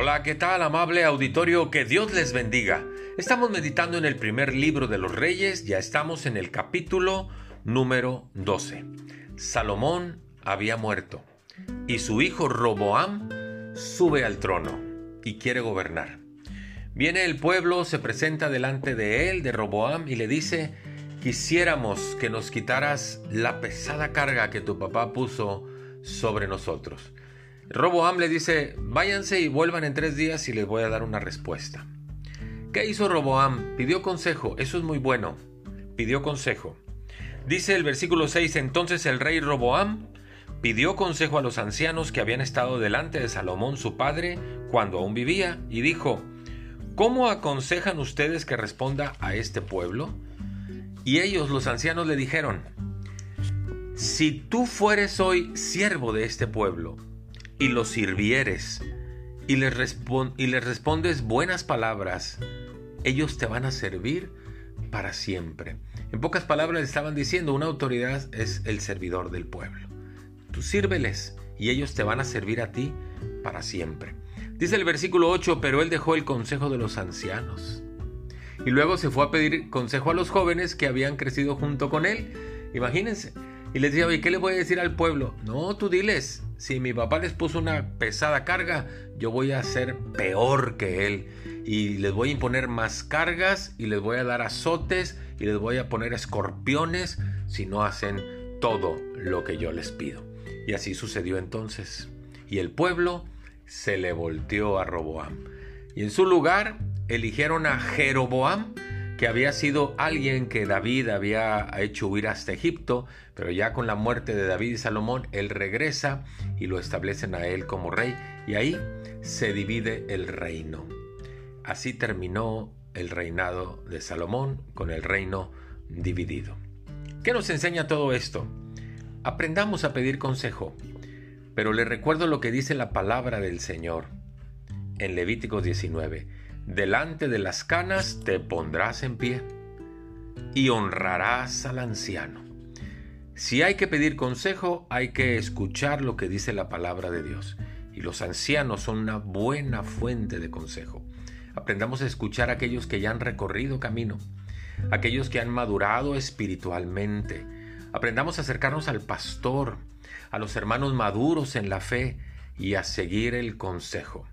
Hola, ¿qué tal amable auditorio? Que Dios les bendiga. Estamos meditando en el primer libro de los reyes, ya estamos en el capítulo número 12. Salomón había muerto y su hijo Roboam sube al trono y quiere gobernar. Viene el pueblo, se presenta delante de él, de Roboam, y le dice, quisiéramos que nos quitaras la pesada carga que tu papá puso sobre nosotros. Roboam le dice, váyanse y vuelvan en tres días y les voy a dar una respuesta. ¿Qué hizo Roboam? Pidió consejo, eso es muy bueno. Pidió consejo. Dice el versículo 6, entonces el rey Roboam pidió consejo a los ancianos que habían estado delante de Salomón su padre cuando aún vivía y dijo, ¿cómo aconsejan ustedes que responda a este pueblo? Y ellos, los ancianos, le dijeron, si tú fueres hoy siervo de este pueblo, y los sirvieres y les, y les respondes buenas palabras, ellos te van a servir para siempre. En pocas palabras estaban diciendo, una autoridad es el servidor del pueblo. Tú sírveles y ellos te van a servir a ti para siempre. Dice el versículo 8, pero él dejó el consejo de los ancianos. Y luego se fue a pedir consejo a los jóvenes que habían crecido junto con él. Imagínense, y les decía, oye, ¿qué le voy a decir al pueblo? No, tú diles, si mi papá les puso una pesada carga, yo voy a ser peor que él. Y les voy a imponer más cargas y les voy a dar azotes y les voy a poner escorpiones si no hacen todo lo que yo les pido. Y así sucedió entonces. Y el pueblo se le volteó a Roboam. Y en su lugar eligieron a Jeroboam, que había sido alguien que David había hecho huir hasta Egipto, pero ya con la muerte de David y Salomón, él regresa y lo establecen a él como rey, y ahí se divide el reino. Así terminó el reinado de Salomón con el reino dividido. ¿Qué nos enseña todo esto? Aprendamos a pedir consejo, pero le recuerdo lo que dice la palabra del Señor en Levítico 19 delante de las canas te pondrás en pie y honrarás al anciano. Si hay que pedir consejo, hay que escuchar lo que dice la palabra de Dios. Y los ancianos son una buena fuente de consejo. Aprendamos a escuchar a aquellos que ya han recorrido camino, aquellos que han madurado espiritualmente. Aprendamos a acercarnos al pastor, a los hermanos maduros en la fe y a seguir el consejo.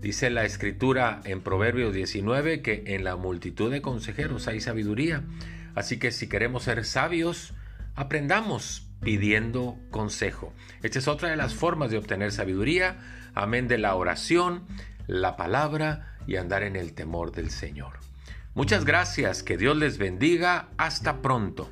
Dice la escritura en Proverbios 19 que en la multitud de consejeros hay sabiduría. Así que si queremos ser sabios, aprendamos pidiendo consejo. Esta es otra de las formas de obtener sabiduría. Amén de la oración, la palabra y andar en el temor del Señor. Muchas gracias, que Dios les bendiga. Hasta pronto.